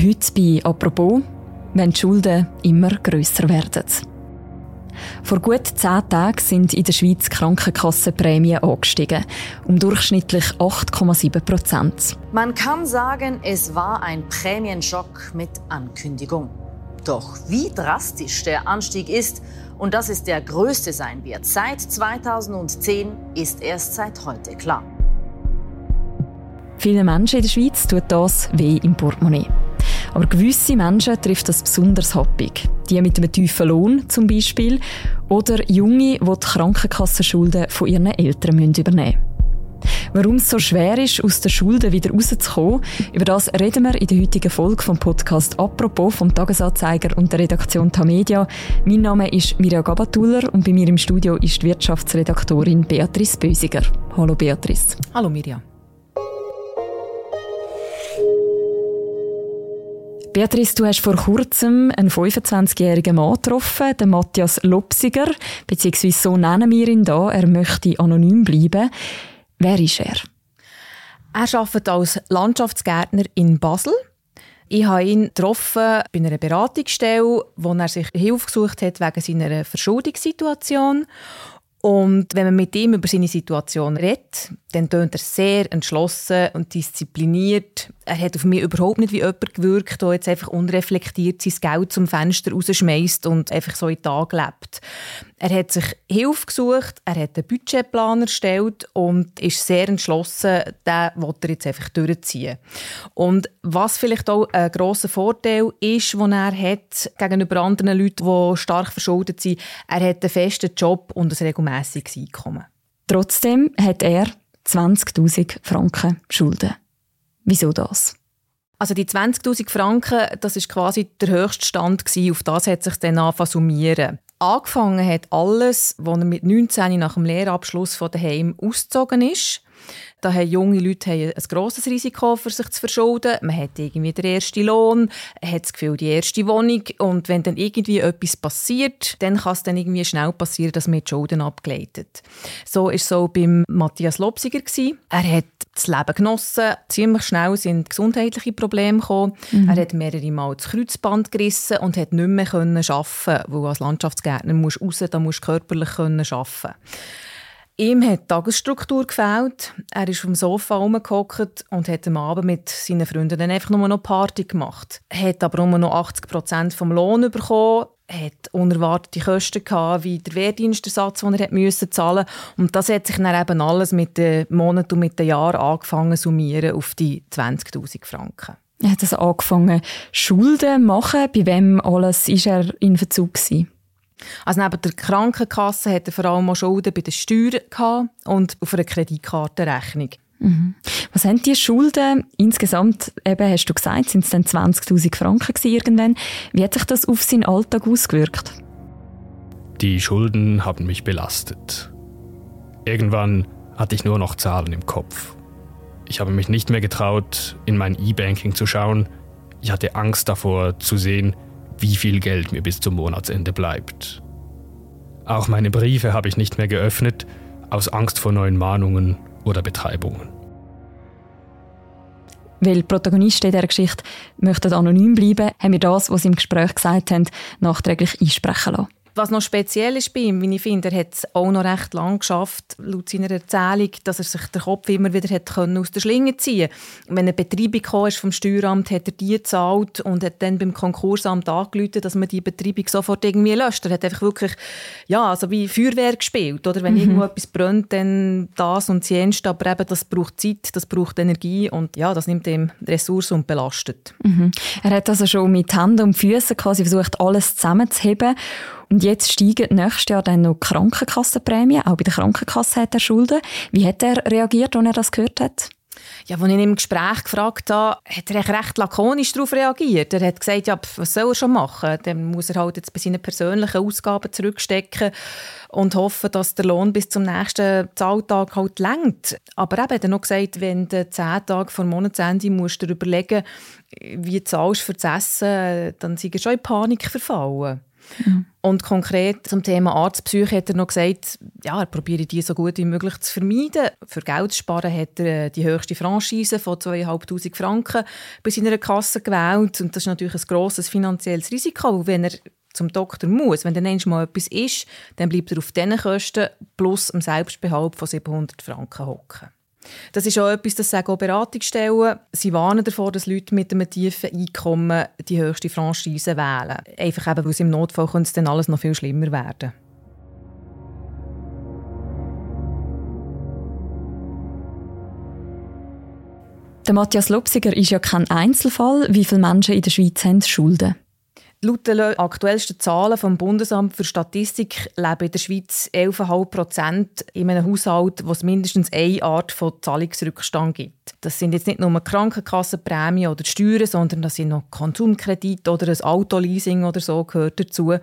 Heute bei «Apropos», wenn die Schulden immer grösser werden. Vor gut zehn Tagen sind in der Schweiz Krankenkassenprämien angestiegen, um durchschnittlich 8,7 Prozent. Man kann sagen, es war ein Prämienschock mit Ankündigung. Doch wie drastisch der Anstieg ist und dass es der größte sein wird seit 2010, ist erst seit heute klar. Vielen Menschen in der Schweiz tut das weh im Portemonnaie. Aber gewisse Menschen trifft das besonders happig. Die mit einem tiefen Lohn zum Beispiel. Oder Junge, die die Krankenkassenschulden von ihren Eltern übernehmen müssen. Warum es so schwer ist, aus den Schulden wieder rauszukommen, über das reden wir in der heutigen Folge vom Podcast «Apropos» vom Tagesanzeiger und der Redaktion Tamedia. Mein Name ist Mirja Gabatuller und bei mir im Studio ist die Wirtschaftsredaktorin Beatrice Bösiger. Hallo Beatrice. Hallo Mirja. Beatrice, du hast vor kurzem einen 25-jährigen Mann getroffen, den Matthias Lopsiger, beziehungsweise so nennen wir ihn da. Er möchte anonym bleiben. Wer ist er? Er arbeitet als Landschaftsgärtner in Basel. Ich habe ihn getroffen bei einer Beratungsstelle, wo er sich Hilfe gesucht hat wegen seiner Verschuldungssituation. Und wenn man mit ihm über seine Situation redet, dann tönt er sehr entschlossen und diszipliniert. Er hat auf mich überhaupt nicht wie jemand gewirkt, der jetzt einfach unreflektiert sein Geld zum Fenster rausschmeißt und einfach so in den Tag lebt. Er hat sich Hilfe gesucht, er hat einen Budgetplan erstellt und ist sehr entschlossen, den will er jetzt einfach durchziehen. Und was vielleicht auch ein grosser Vorteil ist, den er hat gegenüber anderen Leuten, die stark verschuldet sind, er hat einen festen Job und ein regelmäßiges Einkommen. Trotzdem hat er 20.000 Franken Schulden. Wieso das? Also die 20.000 Franken, das ist quasi der höchste Stand gewesen. Auf das hat sich dann angefangen summieren. Angefangen hat alles, als er mit 19 nach dem Lehrabschluss von daheim ausgezogen ist. Da haben junge Leute haben ein grosses Risiko, für sich zu verschulden. Man hat irgendwie den ersten Lohn, hat das Gefühl, die erste Wohnung. Und wenn dann irgendwie etwas passiert, dann kann es dann irgendwie schnell passieren, dass man die Schulden abgeleitet. So war es so beim Matthias Lopsiger. Er hat das Leben genossen. Ziemlich schnell sind gesundheitliche Probleme gekommen. Mhm. Er hat mehrere Mal das Kreuzband gerissen und hat nicht mehr arbeiten können, weil als Landschaftsgärtner musst du raus, da musst du körperlich arbeiten können. Ihm hat die Tagesstruktur gefällt. Er ist vom Sofa herumgehockt und hat am Abend mit seinen Freunden dann einfach nur noch Party gemacht. Er hat aber nur noch 80 Prozent vom Lohn bekommen hat unerwartete Kosten gehabt, wie der Wehrdienstersatz, den er zahlen Und das hat sich dann eben alles mit den Monaten und mit den Jahren angefangen summieren auf die 20'000 Franken. Er hat also angefangen, Schulden zu machen. Bei wem alles war er in Verzug gewesen? Also neben der Krankenkasse hatte er vor allem auch Schulden bei den Steuern und auf einer Kreditkartenrechnung. Mhm. Was haben die Schulden insgesamt, eben hast du gesagt, sind es dann 20'000 Franken irgendwann. Wie hat sich das auf seinen Alltag ausgewirkt? Die Schulden haben mich belastet. Irgendwann hatte ich nur noch Zahlen im Kopf. Ich habe mich nicht mehr getraut, in mein E-Banking zu schauen. Ich hatte Angst davor zu sehen, wie viel Geld mir bis zum Monatsende bleibt. Auch meine Briefe habe ich nicht mehr geöffnet, aus Angst vor neuen Mahnungen oder Betreibungen. Weil Protagonisten dieser Geschichte möchten anonym bleiben, haben wir das, was sie im Gespräch gesagt haben, nachträglich einsprechen lassen. Was noch speziell ist bei ihm, wie ich finde, er hat es auch noch recht lang geschafft, laut seiner Erzählung, dass er sich den Kopf immer wieder hat können aus der Schlinge ziehen konnte. Wenn eine Betreibung kam, vom Steueramt, hat er die gezahlt und hat dann beim Konkursamt angerufen, dass man die Betreibung sofort irgendwie löscht. Er hat einfach wirklich, ja, also wie Feuerwehr gespielt. Oder wenn mhm. irgendwo etwas brennt, dann das und jenes. Aber eben, das braucht Zeit, das braucht Energie und ja, das nimmt ihm Ressourcen und belastet. Mhm. Er hat also schon mit Händen und Füßen quasi versucht, alles zusammenzuheben. Und jetzt steigen nächstes Jahr dann noch Krankenkassenprämien. Auch bei der Krankenkasse hat er Schulden. Wie hat er reagiert, als er das gehört hat? Ja, als ich ihn im Gespräch gefragt habe, hat er recht lakonisch darauf reagiert. Er hat gesagt, ja, was soll er schon machen? Dann muss er halt jetzt bei seinen persönlichen Ausgaben zurückstecken und hoffen, dass der Lohn bis zum nächsten Zahltag halt längt. Aber eben hat er noch gesagt, wenn du zehn Tage vor Monatsende musst du dir überlegen, wie du zahlst für das Essen, dann sind er schon in Panik verfallen. Mhm. Und konkret zum Thema Arztpsyche hat er noch gesagt, ja, er probiert die so gut wie möglich zu vermeiden. Für Geld zu sparen hat er äh, die höchste Franchise von 2'500 Franken bei seiner Kasse gewählt. Und das ist natürlich ein grosses finanzielles Risiko, wenn er zum Doktor muss. Wenn dann mal etwas ist, dann bleibt er auf diesen Kosten plus dem Selbstbehalt von 700 Franken hocken. Das ist auch etwas, das sagen auch Beratungsstellen. Sie warnen davor, dass Leute mit einem tiefen Einkommen die höchste Franchise wählen. Einfach eben, weil es im Notfall könnte dann alles noch viel schlimmer werden. Der Matthias Lopsiger ist ja kein Einzelfall. Wie viele Menschen in der Schweiz haben Schulden? Laut den aktuellsten Zahlen vom Bundesamt für Statistik leben in der Schweiz 11,5 Prozent in einem Haushalt, wo es mindestens eine Art von Zahlungsrückstand gibt. Das sind jetzt nicht nur Krankenkassenprämien oder Steuern, sondern das sind noch Konsumkredite oder ein Autoleasing oder so gehört dazu.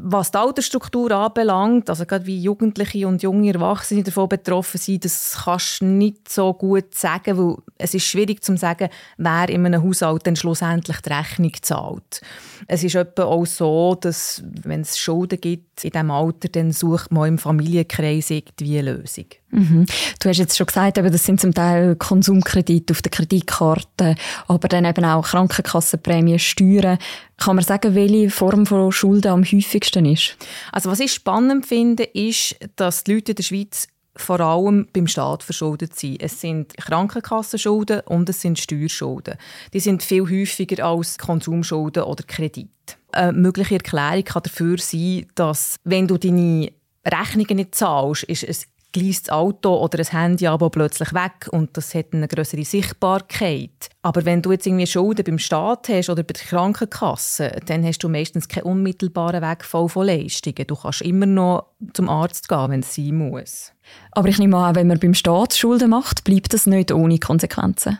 Was die Altersstruktur anbelangt, also gerade wie Jugendliche und junge Erwachsene davon betroffen sind, das kannst du nicht so gut sagen, weil es ist schwierig zu sagen, wer in einem Haushalt dann schlussendlich die Rechnung zahlt. Es ist etwa auch so, dass wenn es Schulden gibt in diesem Alter, dann sucht man im Familienkreis irgendwie eine Lösung. Mhm. Du hast jetzt schon gesagt, das sind zum Teil Konsumkredite auf der Kreditkarte, aber dann eben auch Krankenkassenprämien, Steuern. Kann man sagen, welche Form von Schulden am häufigsten ist? Also was ich spannend finde, ist, dass die Leute in der Schweiz vor allem beim Staat verschuldet sind. Es sind Krankenkassenschulden und es sind Steuerschulden. Die sind viel häufiger als Konsumschulden oder Kredit. Eine mögliche Erklärung kann dafür sein, dass wenn du deine Rechnungen nicht zahlst, ist es gleist das Auto oder ein Handy aber plötzlich weg und das hat eine größere Sichtbarkeit. Aber wenn du jetzt irgendwie Schulden beim Staat hast oder bei der Krankenkasse, dann hast du meistens keinen unmittelbaren Wegfall von Leistungen. Du kannst immer noch zum Arzt gehen, wenn es sein muss. Aber ich nehme an, wenn man beim Staat Schulden macht, bleibt das nicht ohne Konsequenzen.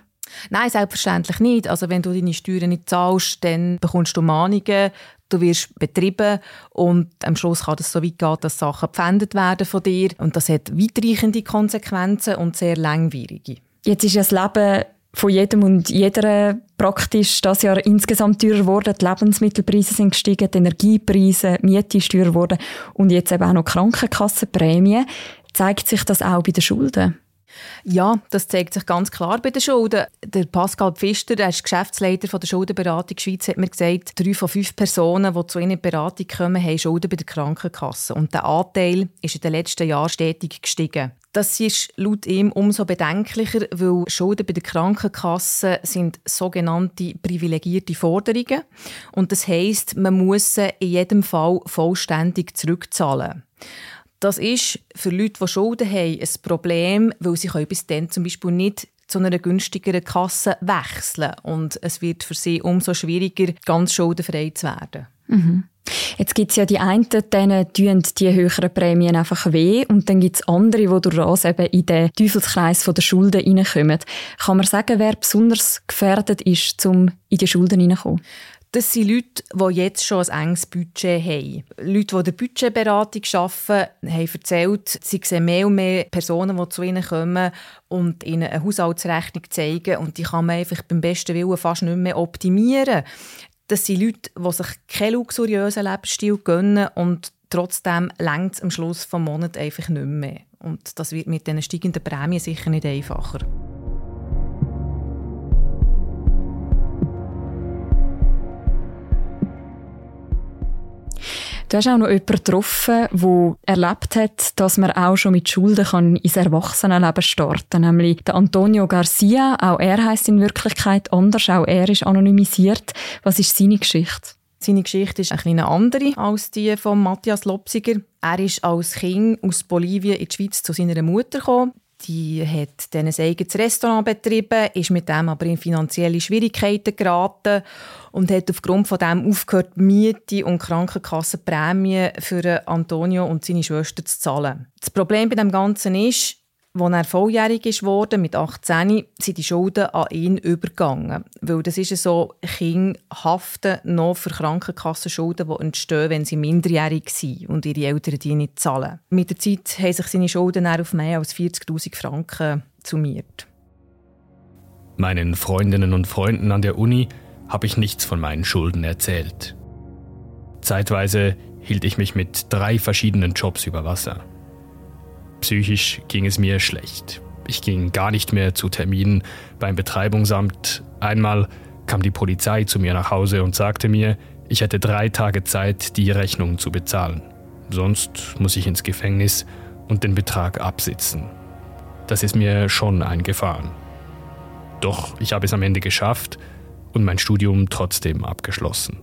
Nein, selbstverständlich nicht. Also wenn du deine Steuern nicht zahlst, dann bekommst du Mahnungen, du wirst betrieben und am Schluss kann es so weit gehen, dass Sachen gepfändet werden von dir und das hat weitreichende Konsequenzen und sehr langwierige. Jetzt ist das Leben von jedem und jeder praktisch das Jahr insgesamt teurer geworden. Die Lebensmittelpreise sind gestiegen, die Energiepreise, die Miete ist teurer geworden und jetzt eben auch noch Krankenkassenprämien. Zeigt sich das auch bei den Schulden? Ja, das zeigt sich ganz klar bei den Schulden. Der Pascal Pfister, der ist Geschäftsleiter der Schuldenberatung Schweiz, hat mir gesagt, drei von fünf Personen, die zu ihnen in Beratung kommen, haben Schulden bei der Krankenkasse. Und der Anteil ist in den letzten Jahren stetig gestiegen. Das ist laut ihm umso bedenklicher, weil Schulden bei der Krankenkasse sind sogenannte privilegierte Forderungen. Und das heisst, man muss sie in jedem Fall vollständig zurückzahlen. Das ist für Leute, die Schulden haben, ein Problem, weil sie bis dann zum Beispiel nicht zu einer günstigeren Kasse wechseln und es wird für sie umso schwieriger, ganz schuldenfrei zu werden. Mhm. Jetzt gibt es ja die einen, denen tun die höheren Prämien einfach weh und dann gibt es andere, die durch das eben in den Teufelskreis der Schulden reinkommen. Kann man sagen, wer besonders gefährdet ist, um in die Schulden hineinzukommen? Das sind Leute, die jetzt schon ein enges Budget haben. Leute, die in der Budgetberatung arbeiten, haben erzählt, sie sehen mehr und mehr Personen, die zu ihnen kommen und ihnen eine Haushaltsrechnung zeigen. Und die kann man einfach beim besten Willen fast nicht mehr optimieren. Das sind Leute, die sich keinen luxuriösen Lebensstil gönnen und trotzdem längt es am Schluss des Monats einfach nicht mehr. Und das wird mit diesen steigenden Prämien sicher nicht einfacher. Du hast auch noch jemanden getroffen, der erlebt hat, dass man auch schon mit Schulden ins Erwachsenenleben starten kann. Nämlich der Antonio Garcia. Auch er heißt in Wirklichkeit anders. Auch er ist anonymisiert. Was ist seine Geschichte? Seine Geschichte ist ein andere als die von Matthias Lopsiger. Er ist als Kind aus Bolivien in die Schweiz zu seiner Mutter gekommen. Die hat dann ein eigenes Restaurant betrieben, ist mit dem aber in finanzielle Schwierigkeiten geraten und hat aufgrund von dem aufgehört, Miete und Krankenkassenprämien für Antonio und seine Schwester zu zahlen. Das Problem bei dem Ganzen ist, als er volljährig wurde, mit 18, sind die Schulden an ihn übergegangen. Weil das ist so, Kinder haften noch für Krankenkassenschulden, die entstehen, wenn sie minderjährig sind und ihre Eltern die nicht zahlen. Mit der Zeit haben sich seine Schulden auf mehr als 40'000 Franken summiert. Meinen Freundinnen und Freunden an der Uni habe ich nichts von meinen Schulden erzählt. Zeitweise hielt ich mich mit drei verschiedenen Jobs über Wasser. Psychisch ging es mir schlecht. Ich ging gar nicht mehr zu Terminen beim Betreibungsamt. Einmal kam die Polizei zu mir nach Hause und sagte mir, ich hätte drei Tage Zeit, die Rechnung zu bezahlen. Sonst muss ich ins Gefängnis und den Betrag absitzen. Das ist mir schon eingefahren. Doch ich habe es am Ende geschafft und mein Studium trotzdem abgeschlossen.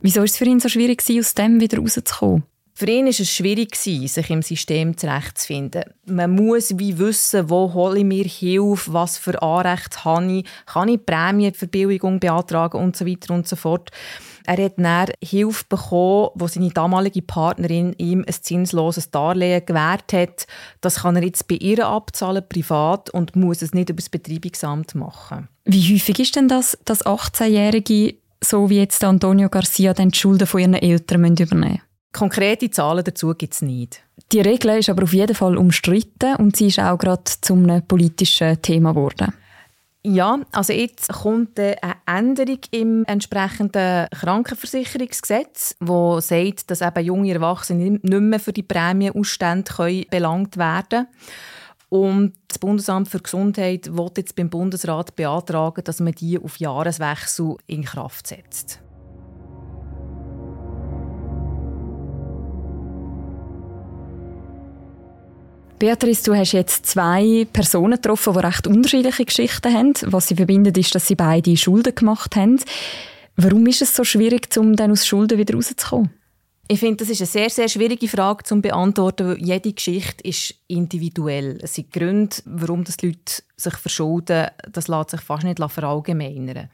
Wieso ist es für ihn so schwierig, aus dem wieder rauszukommen? Für ihn war es schwierig, sich im System zurechtzufinden. Man muss wie wissen, wo hole ich mir Hilfe, was für Anrechte habe ich, kann ich Prämienverbilligung beantragen und so weiter und so fort. Er hat dann Hilfe bekommen, wo seine damalige Partnerin ihm ein zinsloses Darlehen gewährt hat. Das kann er jetzt bei ihr abzahlen, privat, und muss es nicht über das Betreibungsamt machen. Wie häufig ist denn das, dass 18-Jährige, so wie jetzt Antonio Garcia, die Schulden von ihren Eltern übernehmen müssen? Konkrete Zahlen dazu gibt es nicht. Die Regel ist aber auf jeden Fall umstritten und sie ist auch gerade zum politischen Thema geworden. Ja, also jetzt kommt eine Änderung im entsprechenden Krankenversicherungsgesetz, wo sagt, dass eben junge Erwachsene nicht mehr für die Prämienausstände belangt werden können. Und das Bundesamt für Gesundheit wird jetzt beim Bundesrat beantragen, dass man die auf Jahreswechsel in Kraft setzt. Beatrice, du hast jetzt zwei Personen getroffen, die recht unterschiedliche Geschichten haben. Was sie verbindet, ist, dass sie beide Schulden gemacht haben. Warum ist es so schwierig, um dann aus Schulden wieder rauszukommen? Ich finde, das ist eine sehr, sehr schwierige Frage zu beantworten, weil jede Geschichte ist individuell. Es sind Gründe, warum das Leute sich verschulden, das lässt sich fast nicht verallgemeinern.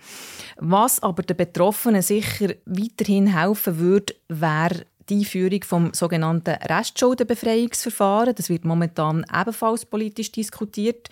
Was aber den Betroffenen sicher weiterhin helfen würde, wäre die Einführung vom sogenannten Restschuldenbefreiungsverfahren. Das wird momentan ebenfalls politisch diskutiert.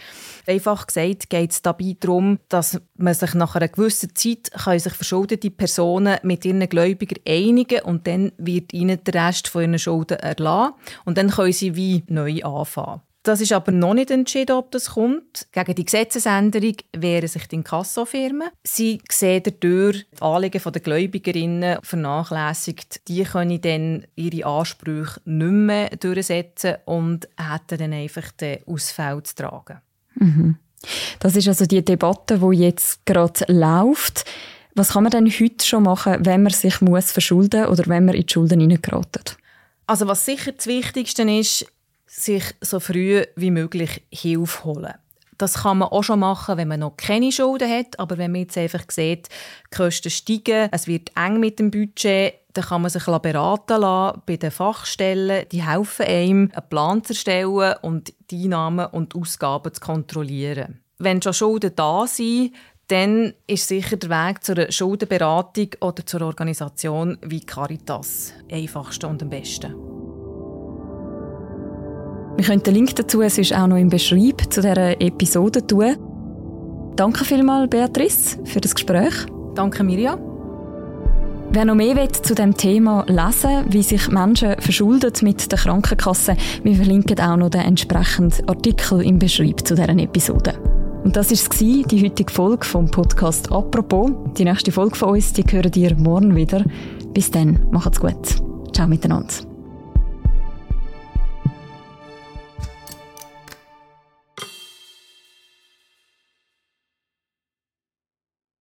Einfach gesagt geht es dabei darum, dass man sich nach einer gewissen Zeit kann sich verschuldete Personen mit ihren Gläubigern einigen und dann wird ihnen der Rest von ihren Schulden erlassen und dann können sie wie neu anfangen. Das ist aber noch nicht entschieden, ob das kommt. Gegen die Gesetzesänderung wehren sich die Inkassofirmen. Sie sehen dadurch die Anliegen der Gläubigerinnen vernachlässigt. Die können dann ihre Ansprüche nicht mehr durchsetzen und hätten dann einfach den Ausfall zu tragen. Mhm. Das ist also die Debatte, die jetzt gerade läuft. Was kann man denn heute schon machen, wenn man sich muss verschulden oder wenn man in die Schulden hineingeraten? Also was sicher das Wichtigste ist, sich so früh wie möglich Hilfe holen. Das kann man auch schon machen, wenn man noch keine Schulden hat. Aber wenn man jetzt einfach sieht, die Kosten steigen, es wird eng mit dem Budget, dann kann man sich beraten lassen bei den Fachstellen. Die helfen einem, einen Plan zu erstellen und die Einnahmen und Ausgaben zu kontrollieren. Wenn schon Schulden da sind, dann ist sicher der Weg zu einer Schuldenberatung oder zur Organisation wie Caritas einfachste und am besten. Wir können den Link dazu sonst auch noch im Beschreib zu dieser Episode tun. Danke vielmals, Beatrice, für das Gespräch. Danke, Mirja. Wer noch mehr will zu dem Thema lesen, wie sich Menschen verschulden mit der Krankenkasse, wir verlinken auch noch den entsprechenden Artikel im Beschreib zu dieser Episode. Und das war die heutige Folge vom Podcast «Apropos». Die nächste Folge von uns, die hören ihr morgen wieder. Bis dann, macht's gut. Ciao miteinander.